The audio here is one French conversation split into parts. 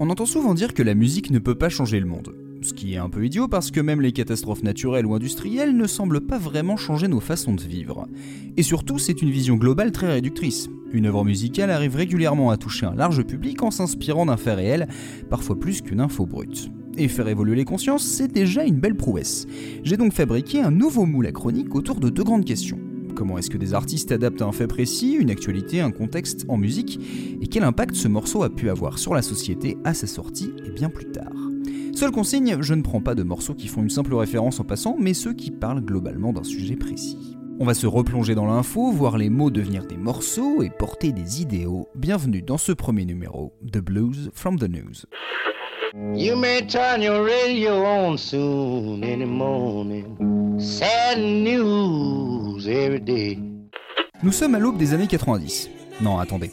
On entend souvent dire que la musique ne peut pas changer le monde. Ce qui est un peu idiot parce que même les catastrophes naturelles ou industrielles ne semblent pas vraiment changer nos façons de vivre. Et surtout, c'est une vision globale très réductrice. Une œuvre musicale arrive régulièrement à toucher un large public en s'inspirant d'un fait réel, parfois plus qu'une info brute. Et faire évoluer les consciences, c'est déjà une belle prouesse. J'ai donc fabriqué un nouveau moule à chronique autour de deux grandes questions. Comment est-ce que des artistes adaptent un fait précis, une actualité, un contexte en musique Et quel impact ce morceau a pu avoir sur la société à sa sortie et bien plus tard Seule consigne, je ne prends pas de morceaux qui font une simple référence en passant, mais ceux qui parlent globalement d'un sujet précis. On va se replonger dans l'info, voir les mots devenir des morceaux et porter des idéaux. Bienvenue dans ce premier numéro The Blues from the News. Sad news every day. Nous sommes à l'aube des années 90. Non, attendez.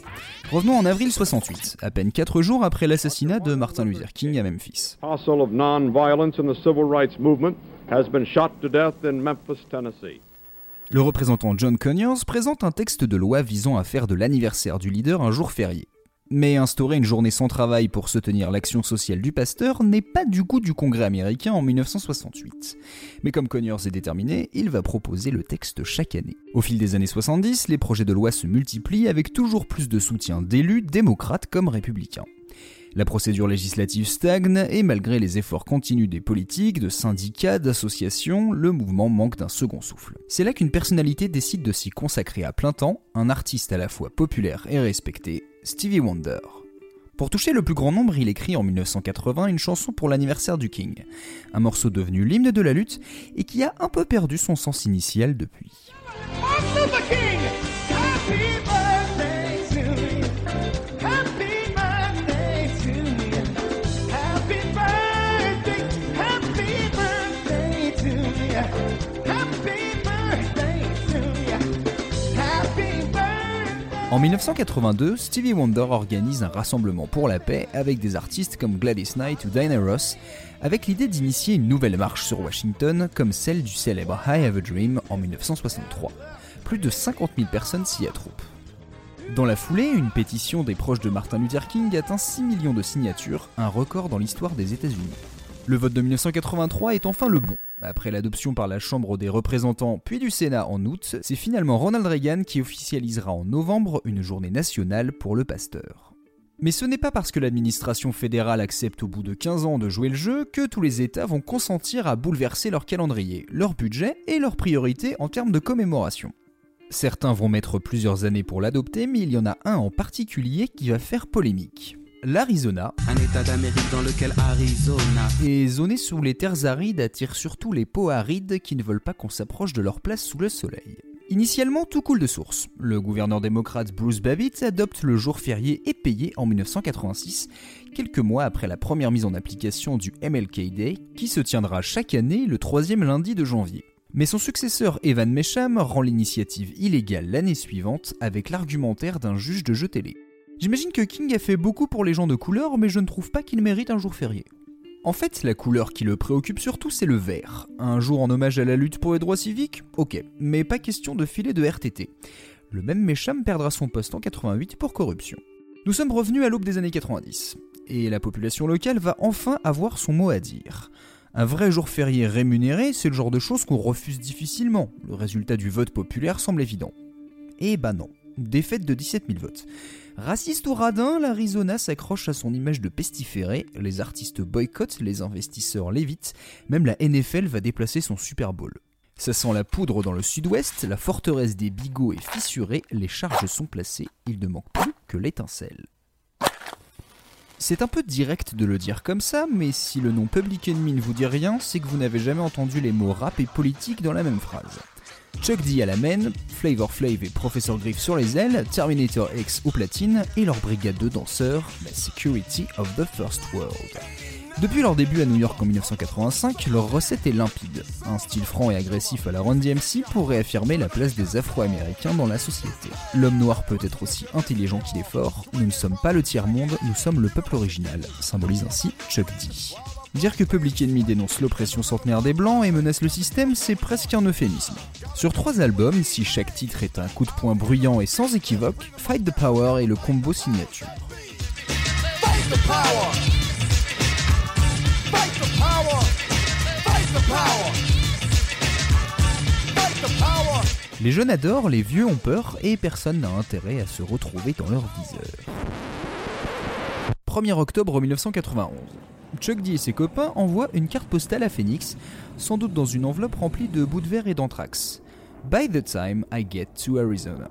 Revenons en avril 68, à peine 4 jours après l'assassinat de Martin Luther King à Memphis. of non-violence in the civil rights movement has been shot to death in Memphis, Tennessee. Le représentant John Conyers présente un texte de loi visant à faire de l'anniversaire du leader un jour férié. Mais instaurer une journée sans travail pour soutenir l'action sociale du pasteur n'est pas du goût du Congrès américain en 1968. Mais comme Conyers est déterminé, il va proposer le texte chaque année. Au fil des années 70, les projets de loi se multiplient avec toujours plus de soutien d'élus, démocrates comme républicains. La procédure législative stagne et malgré les efforts continus des politiques, de syndicats, d'associations, le mouvement manque d'un second souffle. C'est là qu'une personnalité décide de s'y consacrer à plein temps, un artiste à la fois populaire et respecté, Stevie Wonder. Pour toucher le plus grand nombre, il écrit en 1980 une chanson pour l'anniversaire du King, un morceau devenu l'hymne de la lutte et qui a un peu perdu son sens initial depuis. En 1982, Stevie Wonder organise un rassemblement pour la paix avec des artistes comme Gladys Knight ou Diana Ross, avec l'idée d'initier une nouvelle marche sur Washington comme celle du célèbre I Have a Dream en 1963. Plus de 50 000 personnes s'y attroupent. Dans la foulée, une pétition des proches de Martin Luther King atteint 6 millions de signatures, un record dans l'histoire des États-Unis. Le vote de 1983 est enfin le bon. Après l'adoption par la Chambre des représentants puis du Sénat en août, c'est finalement Ronald Reagan qui officialisera en novembre une journée nationale pour le pasteur. Mais ce n'est pas parce que l'administration fédérale accepte au bout de 15 ans de jouer le jeu que tous les États vont consentir à bouleverser leur calendrier, leur budget et leurs priorités en termes de commémoration. Certains vont mettre plusieurs années pour l'adopter, mais il y en a un en particulier qui va faire polémique l'Arizona. Un état d'Amérique dans lequel Arizona est zoné sous les terres arides attire surtout les peaux arides qui ne veulent pas qu'on s'approche de leur place sous le soleil. Initialement, tout coule de source. Le gouverneur démocrate Bruce Babbitt adopte le jour férié et payé en 1986, quelques mois après la première mise en application du MLK Day, qui se tiendra chaque année le troisième lundi de janvier. Mais son successeur Evan Mesham rend l'initiative illégale l'année suivante avec l'argumentaire d'un juge de jeu télé. J'imagine que King a fait beaucoup pour les gens de couleur, mais je ne trouve pas qu'il mérite un jour férié. En fait, la couleur qui le préoccupe surtout, c'est le vert. Un jour en hommage à la lutte pour les droits civiques Ok, mais pas question de filer de RTT. Le même Mesham perdra son poste en 88 pour corruption. Nous sommes revenus à l'aube des années 90, et la population locale va enfin avoir son mot à dire. Un vrai jour férié rémunéré, c'est le genre de choses qu'on refuse difficilement. Le résultat du vote populaire semble évident. Eh bah non, défaite de 17 000 votes. Raciste ou radin, l'Arizona s'accroche à son image de pestiféré, les artistes boycottent, les investisseurs l'évitent, même la NFL va déplacer son Super Bowl. Ça sent la poudre dans le sud-ouest, la forteresse des bigots est fissurée, les charges sont placées, il ne manque plus que l'étincelle. C'est un peu direct de le dire comme ça, mais si le nom Public Enemy ne vous dit rien, c'est que vous n'avez jamais entendu les mots rap et politique dans la même phrase. Chuck D à la main, Flavor Flav et Professor Griff sur les ailes, Terminator X au platine et leur brigade de danseurs, la Security of the First World. Depuis leur début à New York en 1985, leur recette est limpide. Un style franc et agressif à la Run DMC pour réaffirmer la place des Afro-Américains dans la société. L'homme noir peut être aussi intelligent qu'il est fort. Nous ne sommes pas le tiers-monde, nous sommes le peuple original, symbolise ainsi Chuck D. Dire que Public Enemy dénonce l'oppression centenaire des Blancs et menace le système, c'est presque un euphémisme. Sur trois albums, si chaque titre est un coup de poing bruyant et sans équivoque, Fight the Power est le combo signature. Fight the power Les jeunes adorent, les vieux ont peur et personne n'a intérêt à se retrouver dans leur viseur. 1er octobre 1991. Chuck D et ses copains envoient une carte postale à Phoenix, sans doute dans une enveloppe remplie de bouts de verre et d'anthrax. By the time I get to Arizona.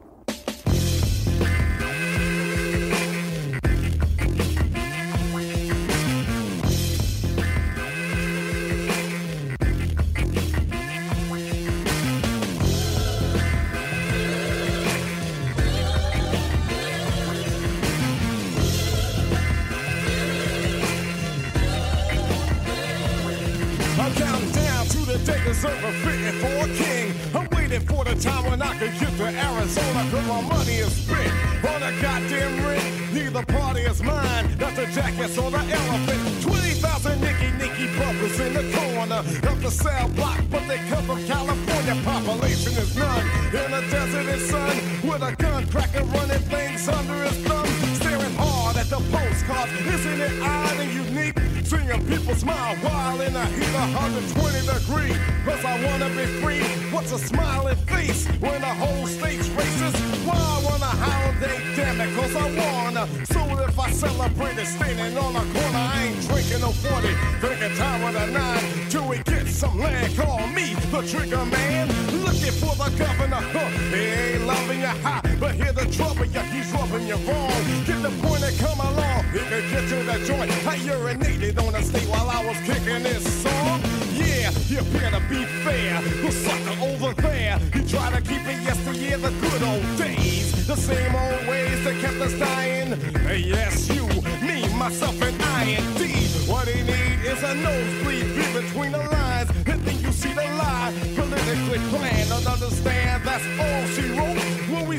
To Arizona, cause my money is spent on a goddamn rent. Neither party is mine, that's the jackets or the elephant. 20,000 Nicky Nicky bumpers in the corner of the cell block, but they come from California. Population is none in the desert and sun with a gun cracker running things under his thumb. Staring hard at the postcards, isn't it odd and unique? Seeing people smile while in the heat of 120 degrees. Cause I wanna be free. What's a smiling face when the whole state's racist? Why I wanna holiday, damn it, cause I wanna. So if I celebrate it standing on a corner, I ain't drinking no 40. Drinking time with a nine till we get some land. Call me the trigger man. Looking for the governor. Huh. He ain't loving you high, but hear the trouble, he's rubbing you wrong. Get the point and come along. He can get to the joint. I urinated on the state while I was kicking this song. Yeah, you better be fair. The sucker over there, he tried to keep it yesteryear, the good old days. The same old ways that kept us dying. Yes, you, me, myself, and I and D. What he need is a nosebleed be between the lines. And then you see the lie. Politically planned and understand that's all she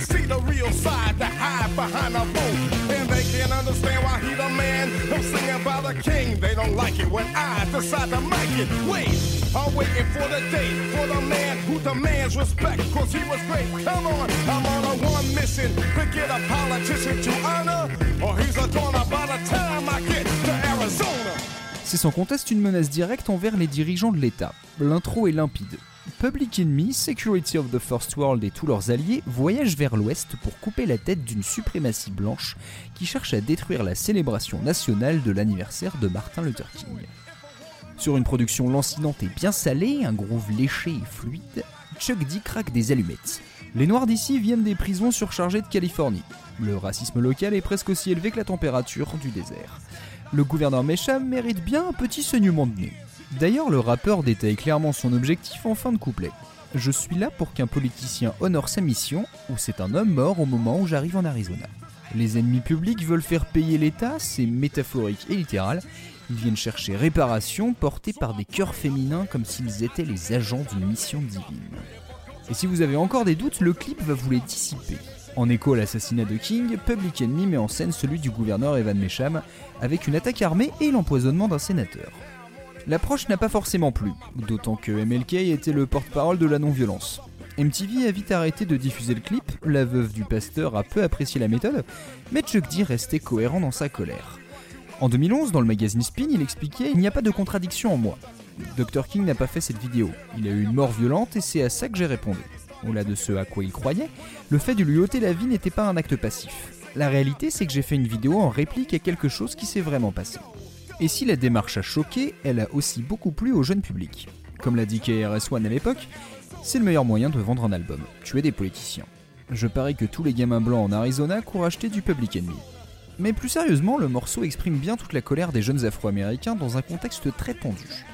see the real side, the hide behind a vote. And they can't understand why he the man. I'm singing about a king. They don't like it when I decide to make it. Wait, I'm waiting for the day for the man who demands respect. Cause he was great. Come on, I'm on a one mission to get a politician to honor. Or he's a donor by the time I get to Arizona. C'est sans conteste une menace directe envers les dirigeants de l'État. L'intro est limpide. Public Enemy, Security of the First World et tous leurs alliés voyagent vers l'ouest pour couper la tête d'une suprématie blanche qui cherche à détruire la célébration nationale de l'anniversaire de Martin Luther King. Sur une production lancinante et bien salée, un groove léché et fluide, Chuck D craque des allumettes. Les Noirs d'ici viennent des prisons surchargées de Californie. Le racisme local est presque aussi élevé que la température du désert. Le gouverneur Mesham mérite bien un petit saignement de nez. D'ailleurs, le rappeur détaille clairement son objectif en fin de couplet. Je suis là pour qu'un politicien honore sa mission, ou c'est un homme mort au moment où j'arrive en Arizona. Les ennemis publics veulent faire payer l'État, c'est métaphorique et littéral. Ils viennent chercher réparation portés par des cœurs féminins comme s'ils étaient les agents d'une mission divine. Et si vous avez encore des doutes, le clip va vous les dissiper. En écho à l'assassinat de King, Public Enemy met en scène celui du gouverneur Evan Mesham avec une attaque armée et l'empoisonnement d'un sénateur. L'approche n'a pas forcément plu, d'autant que MLK était le porte-parole de la non-violence. MTV a vite arrêté de diffuser le clip, la veuve du pasteur a peu apprécié la méthode, mais Chuck D restait cohérent dans sa colère. En 2011, dans le magazine Spin, il expliquait Il n'y a pas de contradiction en moi. Dr. King n'a pas fait cette vidéo. Il a eu une mort violente et c'est à ça que j'ai répondu. Au-delà de ce à quoi il croyait, le fait de lui ôter la vie n'était pas un acte passif. La réalité, c'est que j'ai fait une vidéo en réplique à quelque chose qui s'est vraiment passé. Et si la démarche a choqué, elle a aussi beaucoup plu au jeune public. Comme l'a dit KRS-One à l'époque, c'est le meilleur moyen de vendre un album, tuer des politiciens. Je parie que tous les gamins blancs en Arizona courent acheter du Public Enemy. Mais plus sérieusement, le morceau exprime bien toute la colère des jeunes afro-américains dans un contexte très tendu.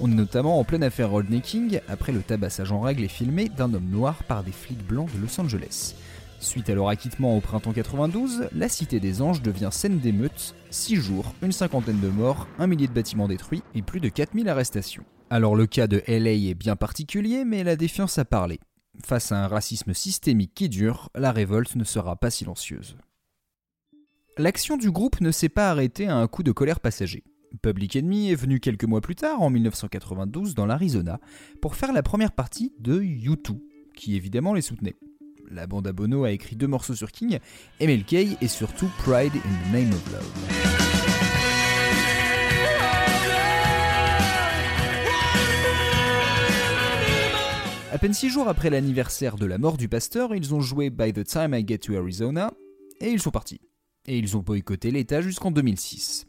On est notamment en pleine affaire Rodney King, après le tabassage en règle et filmé d'un homme noir par des flics blancs de Los Angeles. Suite à leur acquittement au printemps 92, la Cité des Anges devient scène d'émeutes, 6 jours, une cinquantaine de morts, un millier de bâtiments détruits et plus de 4000 arrestations. Alors le cas de LA est bien particulier, mais la défiance a parlé. Face à un racisme systémique qui dure, la révolte ne sera pas silencieuse. L'action du groupe ne s'est pas arrêtée à un coup de colère passager. Public Enemy est venu quelques mois plus tard, en 1992, dans l'Arizona, pour faire la première partie de U2, qui évidemment les soutenait. La bande à Bono a écrit deux morceaux sur King, MLK et surtout Pride in the Name of Love. À peine six jours après l'anniversaire de la mort du pasteur, ils ont joué By the Time I Get to Arizona et ils sont partis. Et ils ont boycotté l'État jusqu'en 2006.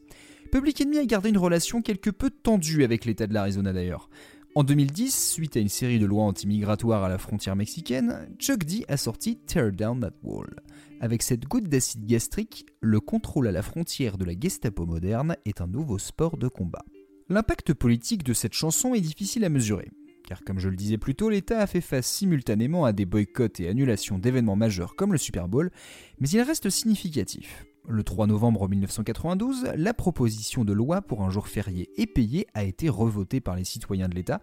Public Enemy a gardé une relation quelque peu tendue avec l'État de l'Arizona d'ailleurs. En 2010, suite à une série de lois anti-migratoires à la frontière mexicaine, Chuck D a sorti Tear Down That Wall. Avec cette goutte d'acide gastrique, le contrôle à la frontière de la Gestapo moderne est un nouveau sport de combat. L'impact politique de cette chanson est difficile à mesurer, car comme je le disais plus tôt, l'État a fait face simultanément à des boycotts et annulations d'événements majeurs comme le Super Bowl, mais il reste significatif. Le 3 novembre 1992, la proposition de loi pour un jour férié et payé a été revotée par les citoyens de l'État,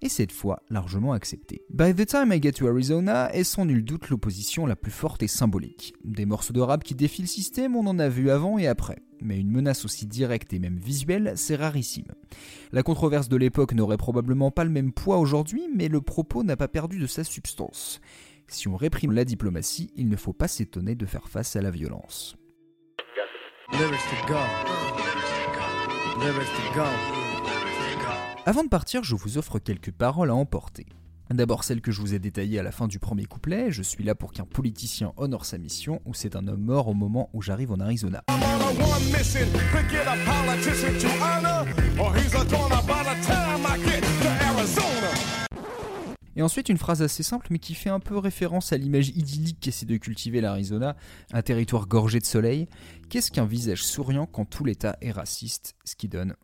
et cette fois largement acceptée. By the time I get to Arizona est sans nul doute l'opposition la plus forte et symbolique. Des morceaux de rap qui défient le système, on en a vu avant et après, mais une menace aussi directe et même visuelle, c'est rarissime. La controverse de l'époque n'aurait probablement pas le même poids aujourd'hui, mais le propos n'a pas perdu de sa substance. Si on réprime la diplomatie, il ne faut pas s'étonner de faire face à la violence. Avant de partir, je vous offre quelques paroles à emporter. D'abord celle que je vous ai détaillée à la fin du premier couplet, je suis là pour qu'un politicien honore sa mission, ou c'est un homme mort au moment où j'arrive en Arizona. Et ensuite, une phrase assez simple, mais qui fait un peu référence à l'image idyllique qu'essaie de cultiver l'Arizona, un territoire gorgé de soleil. Qu'est-ce qu'un visage souriant quand tout l'État est raciste? Ce qui donne.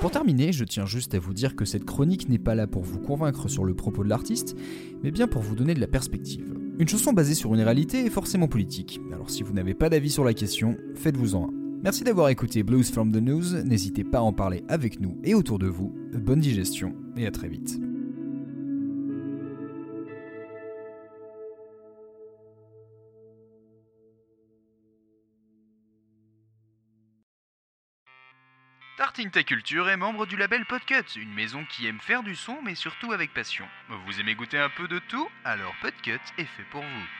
Pour terminer, je tiens juste à vous dire que cette chronique n'est pas là pour vous convaincre sur le propos de l'artiste, mais bien pour vous donner de la perspective. Une chanson basée sur une réalité est forcément politique, alors si vous n'avez pas d'avis sur la question, faites-vous-en un. Merci d'avoir écouté Blues from the News, n'hésitez pas à en parler avec nous et autour de vous. Bonne digestion et à très vite. Tarting Ta Culture est membre du label Podcut, une maison qui aime faire du son mais surtout avec passion. Vous aimez goûter un peu de tout? Alors Podcut est fait pour vous.